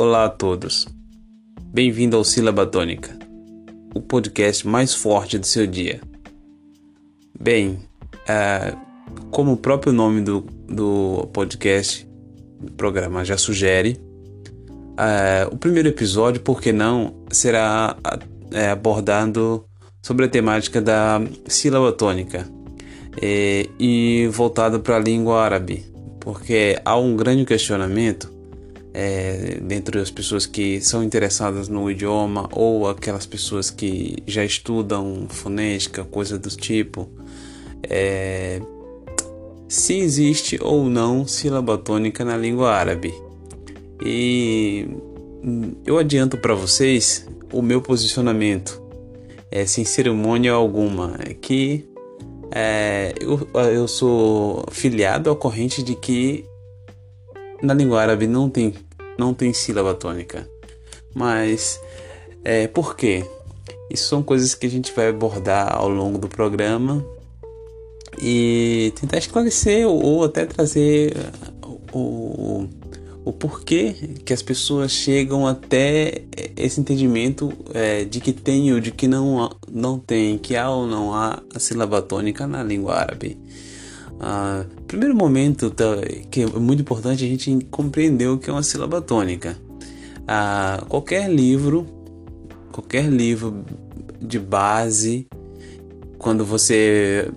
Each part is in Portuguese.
Olá a todos. Bem-vindo ao Sílaba Tônica, o podcast mais forte do seu dia. Bem, uh, como o próprio nome do, do podcast, do programa já sugere, uh, o primeiro episódio, por que não, será uh, abordando sobre a temática da sílaba tônica e voltado para a língua árabe, porque há um grande questionamento é, dentre as pessoas que são interessadas no idioma ou aquelas pessoas que já estudam fonética, coisa do tipo, é, se existe ou não sílaba tônica na língua árabe. E eu adianto para vocês o meu posicionamento, é, sem cerimônia alguma, é que é, eu, eu sou filiado à corrente de que na língua árabe não tem, não tem sílaba tônica. Mas é, por quê? Isso são coisas que a gente vai abordar ao longo do programa e tentar esclarecer ou até trazer o, o porquê que as pessoas chegam até esse entendimento é, de que tem ou de que não, não tem, que há ou não há a sílaba tônica na língua árabe. Ah, primeiro momento tá, que é muito importante a gente compreender o que é uma sílaba tônica. Ah, qualquer livro, qualquer livro de base, quando você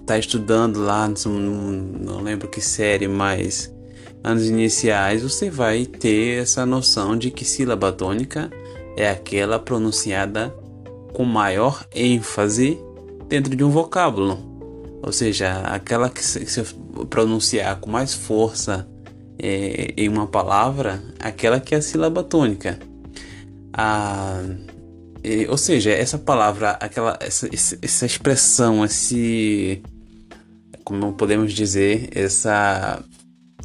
está estudando lá, não, lembro que série, mas anos iniciais, você vai ter essa noção de que sílaba tônica é aquela pronunciada com maior ênfase dentro de um vocábulo. Ou seja, aquela que se, pronunciar com mais força é, em uma palavra, aquela que é a sílaba tônica. A, é, ou seja, essa palavra, aquela, essa, essa expressão, esse, como podemos dizer, essa,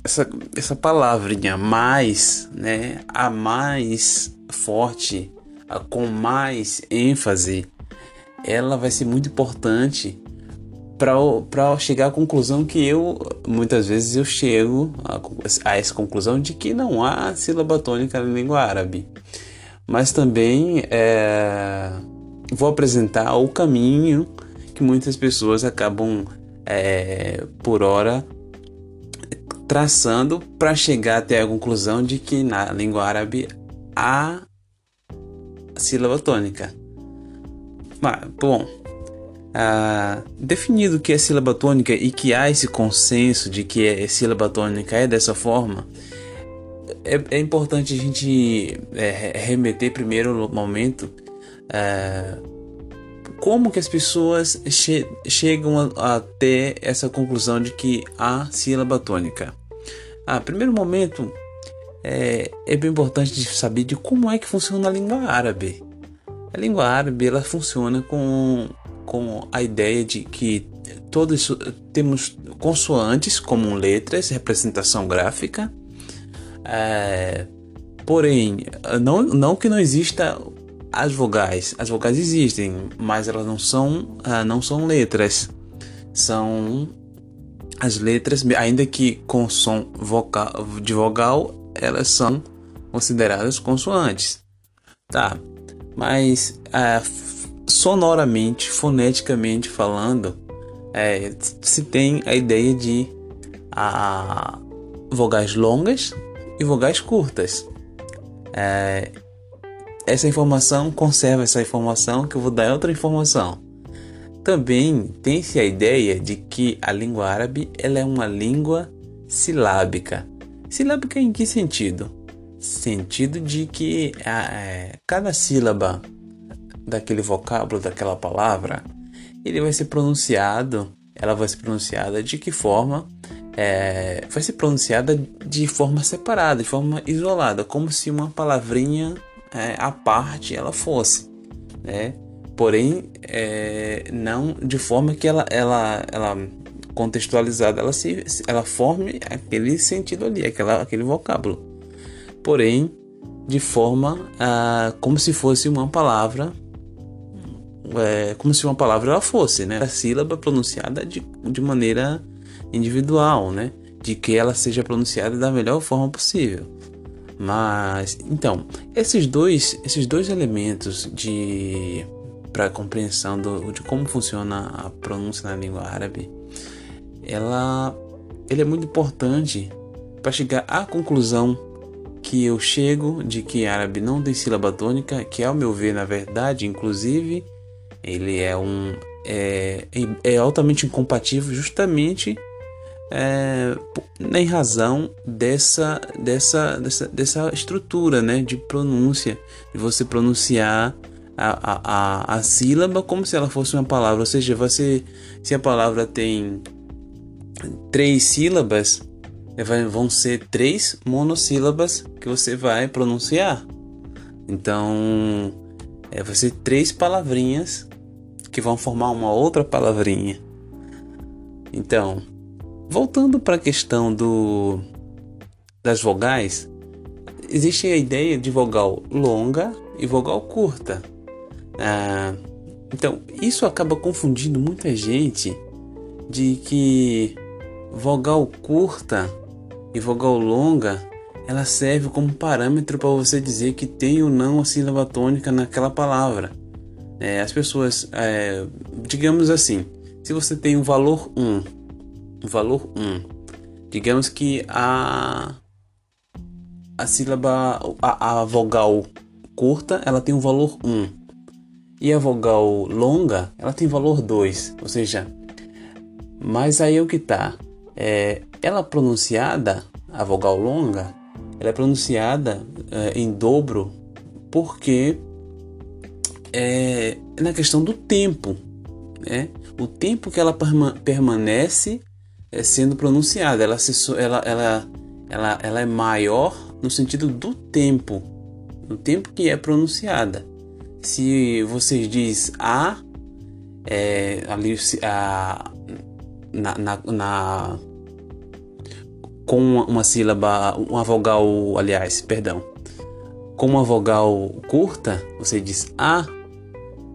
essa, essa palavrinha mais, né, a mais forte, a, com mais ênfase, ela vai ser muito importante para chegar à conclusão que eu muitas vezes eu chego a, a, essa conclusão de que não há sílaba tônica na língua árabe mas também é, vou apresentar o caminho que muitas pessoas acabam é, por hora traçando para chegar até a conclusão de que na língua árabe há sílaba tônica. Mas, bom, ah, definido que é sílaba tônica e que há esse consenso de que é sílaba tônica é dessa forma, é, é importante a gente é, remeter primeiro no momento é, como que as pessoas che chegam a, a, ter essa conclusão de que há sílaba tônica. Ah, primeiro momento é, é bem importante saber de como é que funciona a língua árabe. A língua árabe ela funciona com com a ideia de que todos temos consoantes como letras, representação gráfica, é, porém, não, não que não exista as vogais, as vogais existem, mas elas não são, ah, não são letras, são as letras, ainda que com som vocal, de vogal, elas são consideradas consoantes, tá? Mas uh, sonoramente, foneticamente falando, é, se tem a ideia de a, vogais longas e vogais curtas. É, essa informação conserva essa informação que eu vou dar outra informação. Também tem-se a ideia de que a língua árabe ela é uma língua silábica. Silábica em que sentido? Sentido de que é, cada sílaba daquele vocábulo, daquela palavra, ele vai ser pronunciado, ela vai ser pronunciada de que forma? É, vai ser pronunciada de forma separada, de forma isolada, como se uma palavrinha é, à parte ela fosse, né? Porém, é, não de forma que ela, ela, ela contextualizada, ela se, ela forme aquele sentido ali, aquela, aquele vocábulo. Porém, de forma ah, como se fosse uma palavra é, como se uma palavra ela fosse, né? A sílaba pronunciada de, de maneira individual, né? De que ela seja pronunciada da melhor forma possível. Mas então, esses dois, esses dois elementos de para compreensão do, de como funciona a pronúncia na língua árabe, ela ele é muito importante para chegar à conclusão que eu chego de que árabe não tem sílaba tônica, que ao meu ver, na verdade, inclusive, ele é um é, é altamente incompatível justamente é, em razão dessa, dessa, dessa, dessa estrutura né, de pronúncia, de você pronunciar a, a, a, a sílaba como se ela fosse uma palavra, ou seja, você, se a palavra tem três sílabas, vão ser três monossílabas que você vai pronunciar. Então, é, vai ser três palavrinhas que vão formar uma outra palavrinha. Então, voltando para a questão do das vogais, existe a ideia de vogal longa e vogal curta. Ah, então, isso acaba confundindo muita gente de que vogal curta e vogal longa ela serve como parâmetro para você dizer que tem ou não a sílaba tônica naquela palavra. É, as pessoas, é, digamos assim, se você tem um valor 1, um valor 1, digamos que a a sílaba, a, a vogal curta, ela tem um valor 1 e a vogal longa, ela tem valor 2, ou seja, mas aí é o que tá, é, ela pronunciada, a vogal longa, ela é pronunciada é, em dobro porque é, é na questão do tempo, né? O tempo que ela perma permanece é, sendo pronunciada, ela, se, ela, ela, ela, ela é maior no sentido do tempo, no tempo que é pronunciada. Se você diz a, é, ali a, na, na, na com uma, uma sílaba, uma vogal, aliás, perdão, com uma vogal curta, você diz a.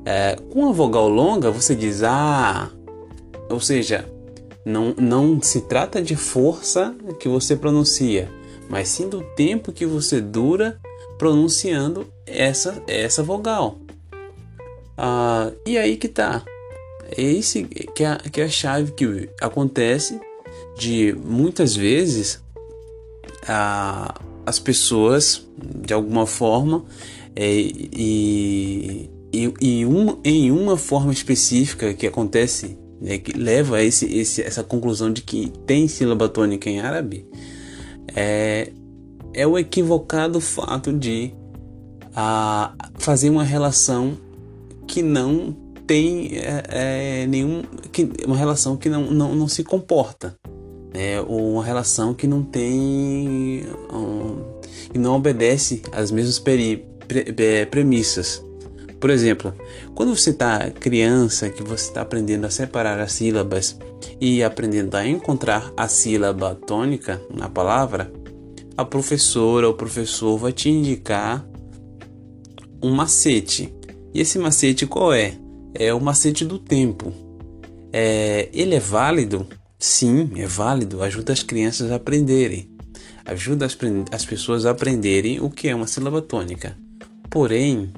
É, com a vogal longa, você diz a. Ou seja, não, não se trata de força que você pronuncia, mas sim do tempo que você dura pronunciando essa, essa vogal. Ah, e aí que tá. É esse que é, que é a chave que acontece de muitas vezes a, as pessoas de alguma forma é, e, e, e um, em uma forma específica que acontece né, que leva a esse, esse, essa conclusão de que tem sílaba tônica em árabe é, é o equivocado fato de a, fazer uma relação que não tem é, é, nenhum que, uma relação que não, não, não se comporta é uma relação que não tem um, e não obedece às mesmas peri, pre, pre, premissas. Por exemplo, quando você está criança, que você está aprendendo a separar as sílabas e aprendendo a encontrar a sílaba tônica na palavra, a professora ou professor vai te indicar um macete. E esse macete qual é? É o macete do tempo. É, ele é válido Sim, é válido, ajuda as crianças a aprenderem. Ajuda as, as pessoas a aprenderem o que é uma sílaba tônica. Porém,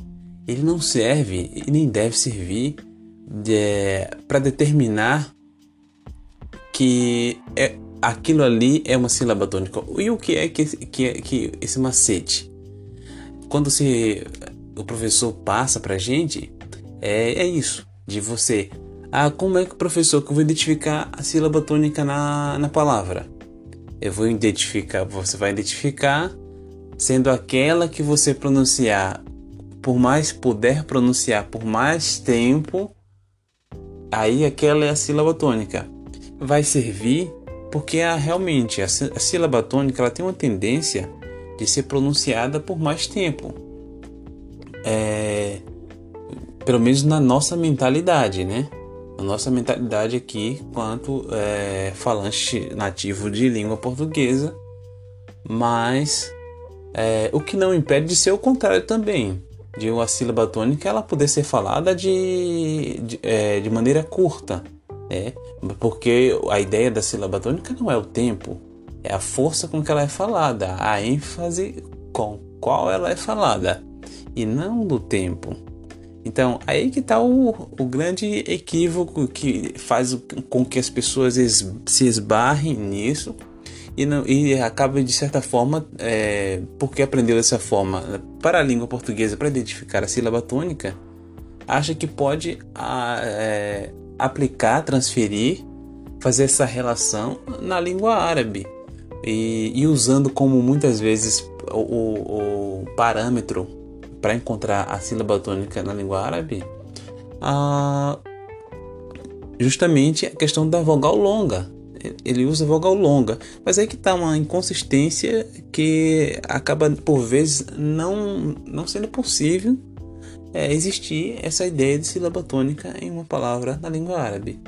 ele não serve e nem deve servir de, para determinar que é, aquilo ali é uma sílaba tônica. E o que é que, que, que esse macete? Quando se, o professor passa para gente, é, é isso, de você ah, como é que o professor que eu vou identificar a sílaba tônica na, na palavra? Eu vou identificar, você vai identificar sendo aquela que você pronunciar, por mais puder pronunciar por mais tempo, aí aquela é a sílaba tônica. Vai servir porque a, realmente a, a sílaba tônica ela tem uma tendência de ser pronunciada por mais tempo. É, pelo menos na nossa mentalidade, né? a nossa mentalidade aqui quanto é, falante nativo de língua portuguesa, mas é, o que não impede de ser o contrário também, de uma sílaba tônica ela poder ser falada de, de, é, de maneira curta, né? porque a ideia da sílaba tônica não é o tempo, é a força com que ela é falada, a ênfase com qual ela é falada e não do tempo. Então, aí que está o, o grande equívoco que faz com que as pessoas es, se esbarrem nisso e, não, e acaba de certa forma, é, porque aprendeu dessa forma para a língua portuguesa para identificar a sílaba tônica, acha que pode a, é, aplicar, transferir, fazer essa relação na língua árabe e, e usando como muitas vezes o, o, o parâmetro para encontrar a sílaba tônica na língua árabe, ah, justamente a questão da vogal longa. Ele usa vogal longa, mas aí que está uma inconsistência que acaba por vezes não, não sendo possível é, existir essa ideia de sílaba tônica em uma palavra na língua árabe.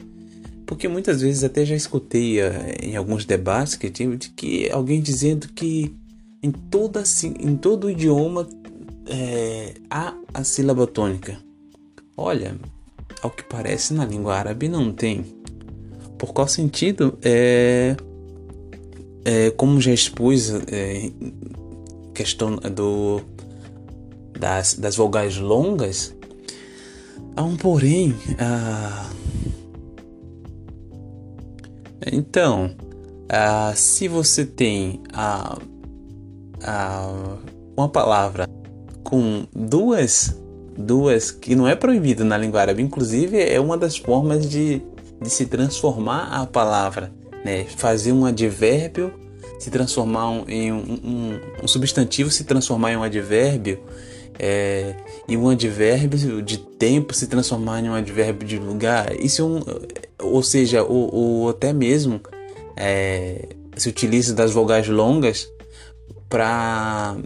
Porque muitas vezes até já escutei eh, em alguns debates que tive de que alguém dizendo que em, toda, em todo idioma é, há a sílaba tônica. Olha, ao que parece na língua árabe não tem. Por qual sentido? É, é como já expus, é, questão do das, das vogais longas, há um porém. Ah, então, ah, se você tem a, a, uma palavra com duas duas que não é proibido na língua árabe, inclusive é uma das formas de, de se transformar a palavra, né? Fazer um advérbio se transformar em um, um, um substantivo se transformar em um advérbio é, e um advérbio de tempo se transformar em um advérbio de lugar. Isso é um, ou seja, ou, ou até mesmo é, se utiliza das vogais longas para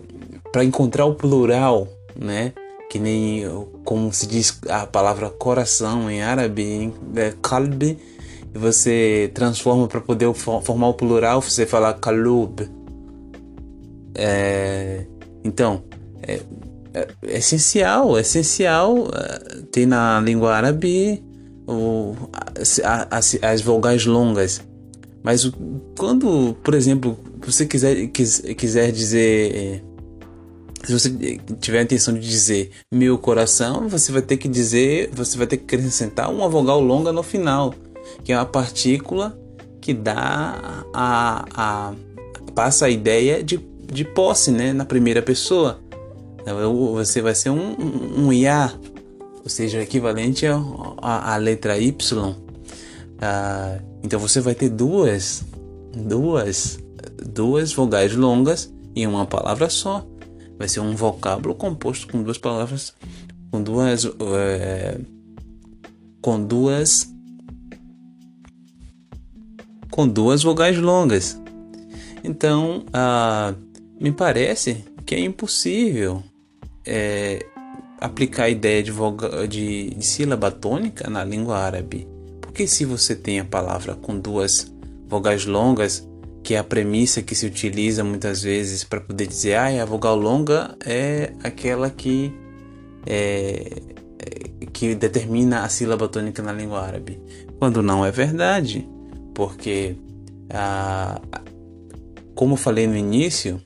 para encontrar o plural, né? Que nem como se diz a palavra coração em árabe, é kalb, e você transforma para poder formar o plural, você fala kalub. É, então, é, é, é essencial, é essencial uh, ter na língua árabe o, as, vogais longas. Mas quando, por exemplo, você quiser, quiser dizer se você tiver a intenção de dizer meu coração, você vai ter que dizer, você vai ter que acrescentar uma vogal longa no final, que é uma partícula que dá a, a passa a ideia de, de posse, né, na primeira pessoa. Você vai ser um, um, um IA, ou seja, equivalente à letra Y. Ah, então você vai ter duas, duas, duas vogais longas em uma palavra só vai ser um vocábulo composto com duas palavras, com duas, é, com duas, com duas vogais longas. Então, ah, me parece que é impossível é, aplicar a ideia de, voga, de, de sílaba tônica na língua árabe. Porque se você tem a palavra com duas vogais longas, que é a premissa que se utiliza muitas vezes para poder dizer ah, a vogal longa é aquela que é, que determina a sílaba tônica na língua árabe, quando não é verdade, porque como falei no início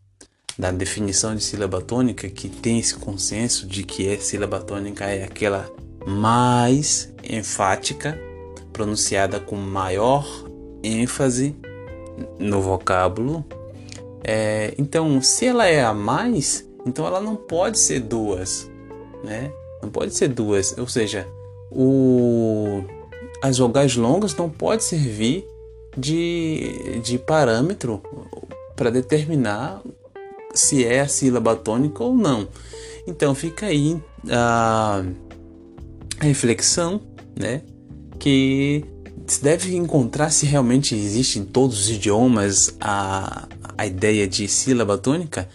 da definição de sílaba tônica, que tem esse consenso de que é sílaba tônica é aquela mais enfática, pronunciada com maior ênfase no vocábulo. É, então, se ela é a mais, então ela não pode ser duas, né? Não pode ser duas, ou seja, o, as vogais longas não pode servir de, de parâmetro para determinar se é a sílaba tônica ou não. Então fica aí a reflexão, né? Que se deve encontrar se realmente existe em todos os idiomas a, a ideia de sílaba tônica,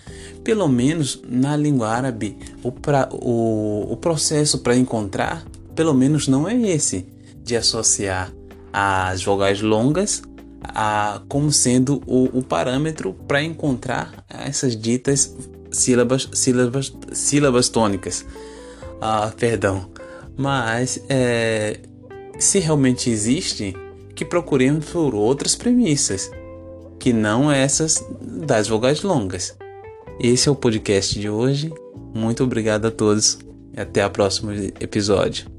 pelo menos na língua árabe, o, pra, o, o processo para encontrar, pelo menos não é esse, de associar as vogais longas a, como sendo o, o parâmetro para encontrar essas ditas sílabas, sílabas, sílabas tônicas. Ah, perdão. Mas é, se realmente existe, que procuremos por outras premissas, que não essas das vogais longas. Esse é o podcast de hoje. Muito obrigado a todos e até o próximo episódio.